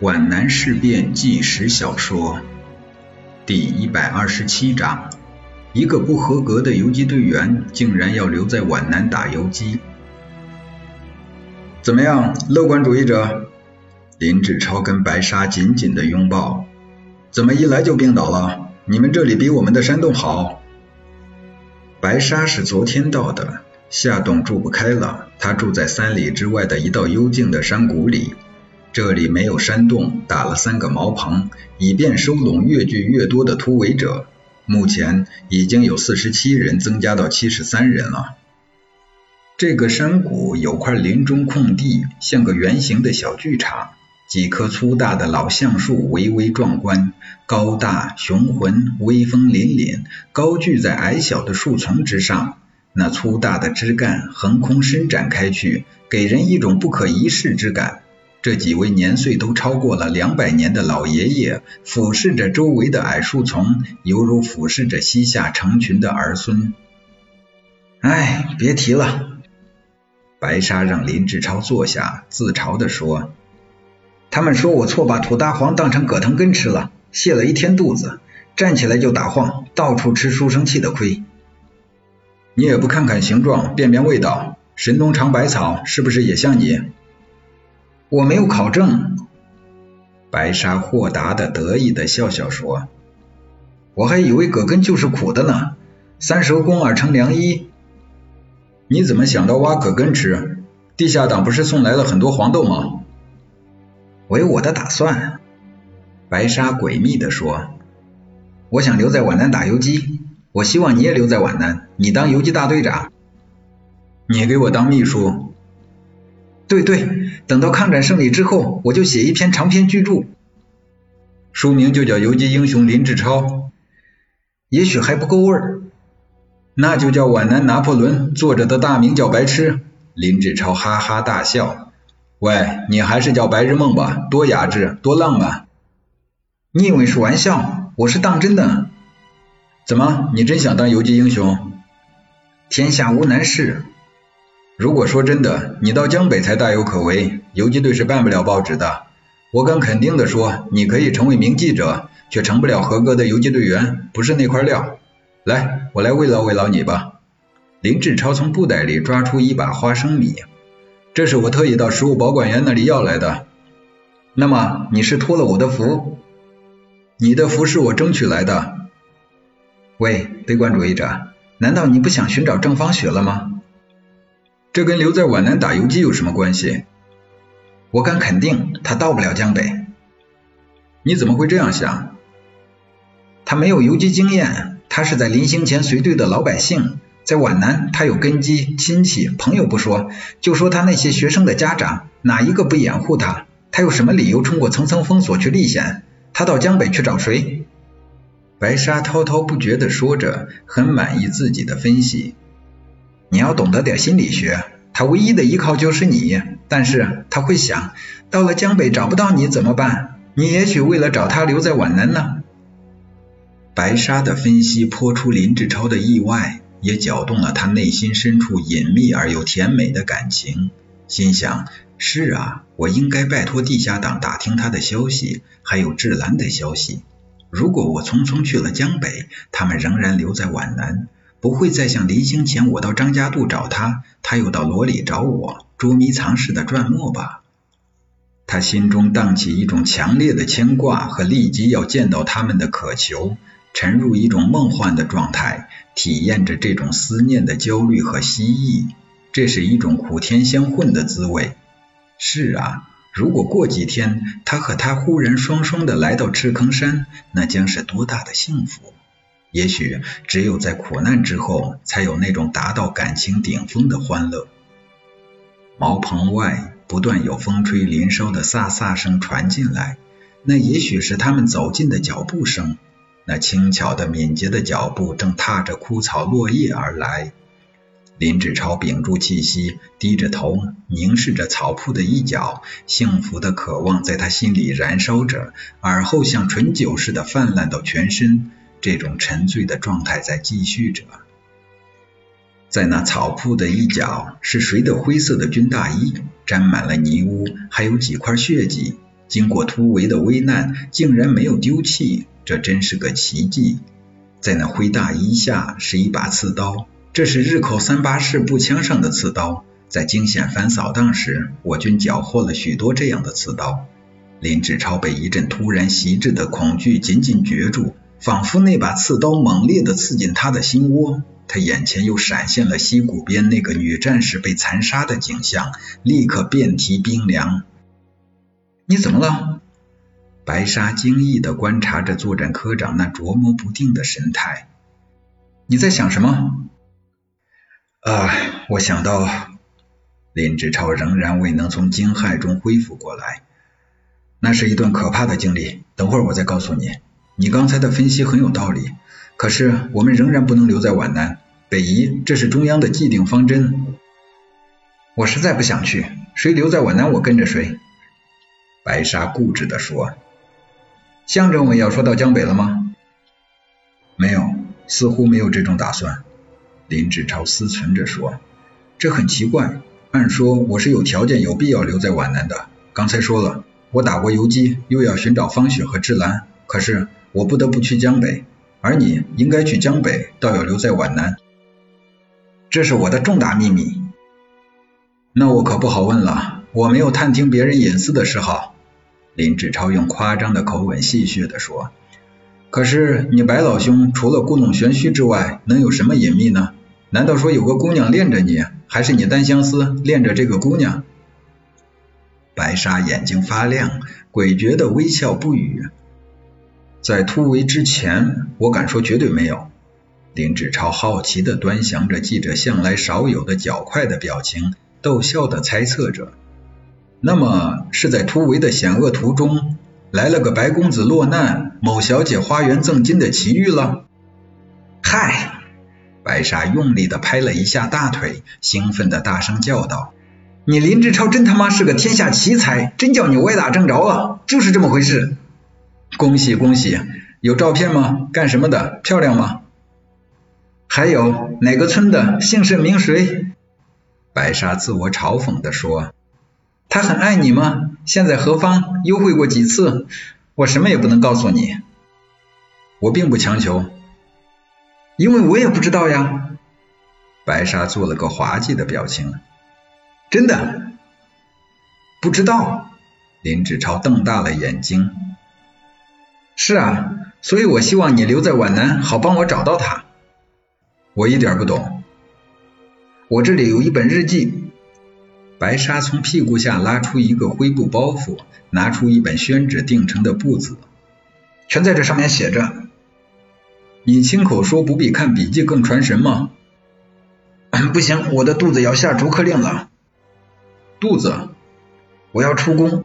皖南事变纪实小说第一百二十七章：一个不合格的游击队员竟然要留在皖南打游击。怎么样，乐观主义者？林志超跟白沙紧紧的拥抱。怎么一来就病倒了？你们这里比我们的山洞好。白沙是昨天到的，下洞住不开了，他住在三里之外的一道幽静的山谷里。这里没有山洞，打了三个茅棚，以便收拢越聚越多的突围者。目前已经有四十七人增加到七十三人了。这个山谷有块林中空地，像个圆形的小剧场。几棵粗大的老橡树巍巍壮观，高大雄浑，威风凛凛，高踞在矮小的树丛之上。那粗大的枝干横空伸展开去，给人一种不可一世之感。这几位年岁都超过了两百年的老爷爷，俯视着周围的矮树丛，犹如俯视着膝下成群的儿孙。哎，别提了。白沙让林志超坐下，自嘲地说。他们说我错把土大黄当成葛藤根吃了，泻了一天肚子，站起来就打晃，到处吃书生气的亏。你也不看看形状，辨辨味道，神农尝百草是不是也像你？我没有考证。白沙豁达的得意的笑笑说：“我还以为葛根就是苦的呢，三蛇功而成良医。你怎么想到挖葛根吃？地下党不是送来了很多黄豆吗？”我有我的打算，白沙诡秘的说：“我想留在皖南打游击，我希望你也留在皖南，你当游击大队长，你给我当秘书。对对，等到抗战胜利之后，我就写一篇长篇巨著，书名就叫《游击英雄林志超》。也许还不够味儿，那就叫《皖南拿破仑》，作者的大名叫白痴。”林志超哈哈大笑。喂，你还是叫白日梦吧，多雅致，多浪漫。你以为是玩笑？我是当真的。怎么，你真想当游击英雄？天下无难事。如果说真的，你到江北才大有可为，游击队是办不了报纸的。我敢肯定的说，你可以成为名记者，却成不了合格的游击队员，不是那块料。来，我来慰劳慰劳你吧。林志超从布袋里抓出一把花生米。这是我特意到食物保管员那里要来的。那么你是托了我的福，你的福是我争取来的。喂，悲观主义者，难道你不想寻找正方雪了吗？这跟留在皖南打游击有什么关系？我敢肯定，他到不了江北。你怎么会这样想？他没有游击经验，他是在临行前随队的老百姓。在皖南，他有根基、亲戚、朋友不说，就说他那些学生的家长，哪一个不掩护他？他有什么理由冲过层层封锁去历险？他到江北去找谁？白沙滔滔不绝地说着，很满意自己的分析。你要懂得点心理学，他唯一的依靠就是你，但是他会想，到了江北找不到你怎么办？你也许为了找他留在皖南呢？白沙的分析颇出林志超的意外。也搅动了他内心深处隐秘而又甜美的感情，心想：是啊，我应该拜托地下党打听他的消息，还有志兰的消息。如果我匆匆去了江北，他们仍然留在皖南，不会再像临行前我到张家渡找他，他又到罗里找我，捉迷藏似的转磨吧。他心中荡起一种强烈的牵挂和立即要见到他们的渴求。沉入一种梦幻的状态，体验着这种思念的焦虑和希冀，这是一种苦甜相混的滋味。是啊，如果过几天他和他忽然双双的来到赤坑山，那将是多大的幸福！也许只有在苦难之后，才有那种达到感情顶峰的欢乐。茅棚外不断有风吹林梢的飒飒声传进来，那也许是他们走近的脚步声。那轻巧的、敏捷的脚步正踏着枯草落叶而来。林志超屏住气息，低着头凝视着草铺的一角，幸福的渴望在他心里燃烧着，而后像醇酒似的泛滥到全身。这种沉醉的状态在继续着。在那草铺的一角，是谁的灰色的军大衣，沾满了泥污，还有几块血迹。经过突围的危难，竟然没有丢弃，这真是个奇迹。在那灰大衣下是一把刺刀，这是日寇三八式步枪上的刺刀。在惊险反扫荡时，我军缴获了许多这样的刺刀。林志超被一阵突然袭至的恐惧紧紧攫住，仿佛那把刺刀猛烈地刺进他的心窝。他眼前又闪现了溪谷边那个女战士被残杀的景象，立刻遍体冰凉。你怎么了？白沙惊异地观察着作战科长那琢磨不定的神态。你在想什么？啊，我想到。林志超仍然未能从惊骇中恢复过来。那是一段可怕的经历，等会儿我再告诉你。你刚才的分析很有道理，可是我们仍然不能留在皖南、北移，这是中央的既定方针。我实在不想去，谁留在皖南，我跟着谁。白沙固执地说。向政委要说到江北了吗？没有，似乎没有这种打算。林志超思忖着说，这很奇怪。按说我是有条件、有必要留在皖南的。刚才说了，我打过游击，又要寻找方雪和芝兰，可是我不得不去江北，而你应该去江北，倒要留在皖南。这是我的重大秘密。那我可不好问了，我没有探听别人隐私的嗜好。林志超用夸张的口吻戏谑地说：“可是你白老兄除了故弄玄虚之外，能有什么隐秘呢？难道说有个姑娘恋着你？”还是你单相思恋着这个姑娘？白沙眼睛发亮，诡谲的微笑不语。在突围之前，我敢说绝对没有。林志超好奇的端详着记者向来少有的较快的表情，逗笑的猜测着。那么是在突围的险恶途中，来了个白公子落难，某小姐花园赠金的奇遇了？嗨！白沙用力的拍了一下大腿，兴奋的大声叫道：“你林志超真他妈是个天下奇才，真叫你歪打正着了，就是这么回事。恭喜恭喜，有照片吗？干什么的？漂亮吗？还有哪个村的？姓甚名谁？”白沙自我嘲讽的说：“他很爱你吗？现在何方？幽会过几次？我什么也不能告诉你，我并不强求。”因为我也不知道呀，白沙做了个滑稽的表情。真的不知道？林志超瞪大了眼睛。是啊，所以我希望你留在皖南，好帮我找到他。我一点不懂。我这里有一本日记。白沙从屁股下拉出一个灰布包袱，拿出一本宣纸订成的簿子，全在这上面写着。你亲口说不必看笔记更传神吗？不行，我的肚子要下逐客令了。肚子，我要出宫。